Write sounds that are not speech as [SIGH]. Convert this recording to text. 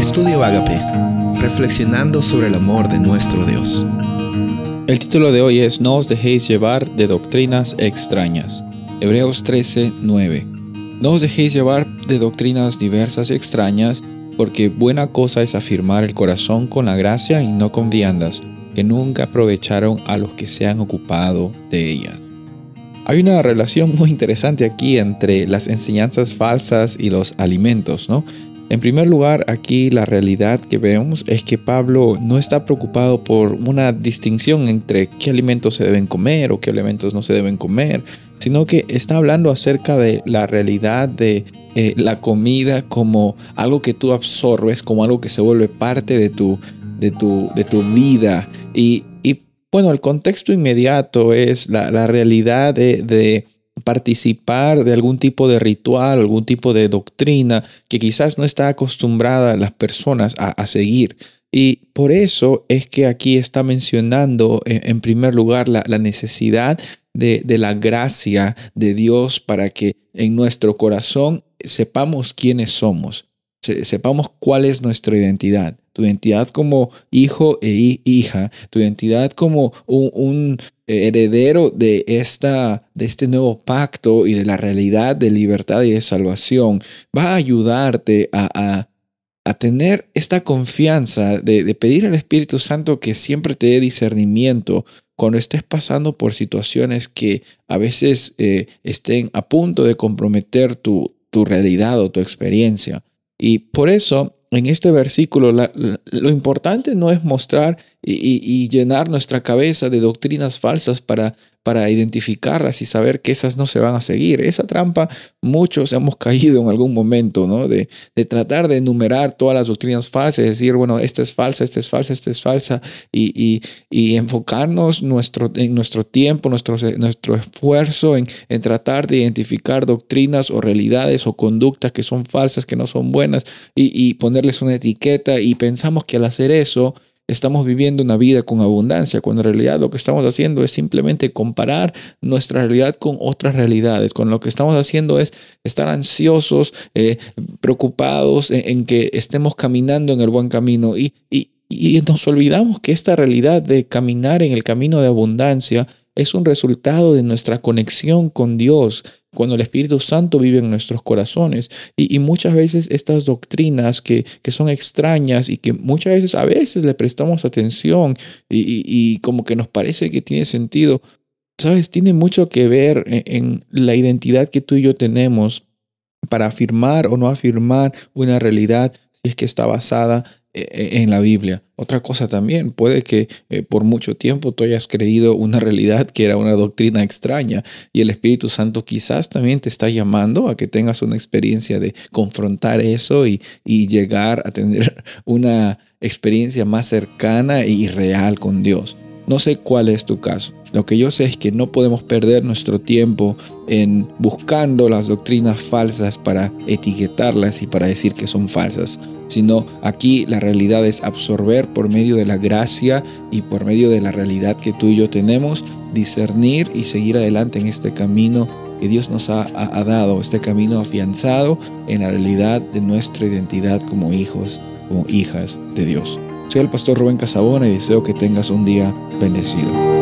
Estudio Agape, reflexionando sobre el amor de nuestro Dios. El título de hoy es No os dejéis llevar de doctrinas extrañas. Hebreos 13, 9. No os dejéis llevar de doctrinas diversas y extrañas, porque buena cosa es afirmar el corazón con la gracia y no con viandas, que nunca aprovecharon a los que se han ocupado de ellas. Hay una relación muy interesante aquí entre las enseñanzas falsas y los alimentos, ¿no? En primer lugar, aquí la realidad que vemos es que Pablo no está preocupado por una distinción entre qué alimentos se deben comer o qué alimentos no se deben comer, sino que está hablando acerca de la realidad de eh, la comida como algo que tú absorbes, como algo que se vuelve parte de tu, de tu, de tu vida. Y, bueno, el contexto inmediato es la, realidad de, participar de algún tipo de ritual, algún tipo de doctrina que quizás no está acostumbrada las personas a, seguir. Y por eso es que aquí está mencionando en, primer lugar la, necesidad de, de, la gracia de Dios para que en nuestro corazón sepamos quiénes somos, sepamos cuál es nuestra identidad tu identidad como hijo e hija, tu identidad como un, heredero de, esta, de este nuevo pacto y de la realidad de libertad y de salvación, va a ayudarte a, tener esta confianza de, pedir al Espíritu Santo que siempre te dé discernimiento cuando estés pasando por situaciones que a veces eh, estén a punto de comprometer tu, tu realidad o tu experiencia. Y por eso en este versículo lo importante no es mostrar y, llenar nuestra cabeza de doctrinas falsas para, para identificarlas y saber que esas no se van a seguir. Esa trampa muchos hemos [LAUGHS] caído en algún momento, ¿no? De, tratar de enumerar todas las doctrinas falsas, decir, bueno, esta es falsa, esta es falsa, esta es falsa, y, enfocarnos nuestro, en nuestro tiempo, nuestro, nuestro esfuerzo en, en tratar de identificar doctrinas o realidades o conductas que son falsas, que no son buenas, y ponerles una etiqueta, y pensamos que al hacer eso, estamos viviendo una vida con abundancia, cuando en realidad lo que estamos haciendo es simplemente comparar nuestra realidad con otras realidades. Con lo que estamos haciendo es estar ansiosos, eh, preocupados en, que estemos caminando en el buen camino y, y, y nos olvidamos que esta realidad de caminar en el camino de abundancia es un resultado de nuestra conexión con Dios, cuando el Espíritu Santo vive en nuestros corazones. Y, muchas veces estas doctrinas que, son extrañas y que muchas veces a veces le prestamos atención y, como que nos parece que tiene sentido, sabes, tiene mucho que ver en la identidad que tú y yo tenemos para afirmar o no afirmar una realidad si es que está basada en la Biblia. Otra cosa también, puede que eh, por mucho tiempo tú hayas creído una realidad que era una doctrina extraña y el Espíritu Santo quizás también te está llamando a que tengas una experiencia de confrontar eso y llegar a tener [LAUGHS] una experiencia más cercana y real con Dios. No sé cuál es tu caso. Lo que yo sé es que no podemos perder nuestro tiempo en buscando las doctrinas falsas para etiquetarlas y para decir que son falsas, sino aquí la realidad es absorber por medio de la gracia y por medio de la realidad que tú y yo tenemos, discernir y seguir adelante en este camino que Dios nos ha, dado, este camino afianzado en la realidad de nuestra identidad como hijos, como hijas de Dios. Soy el pastor Rubén Casabona y deseo que tengas un día bendecido.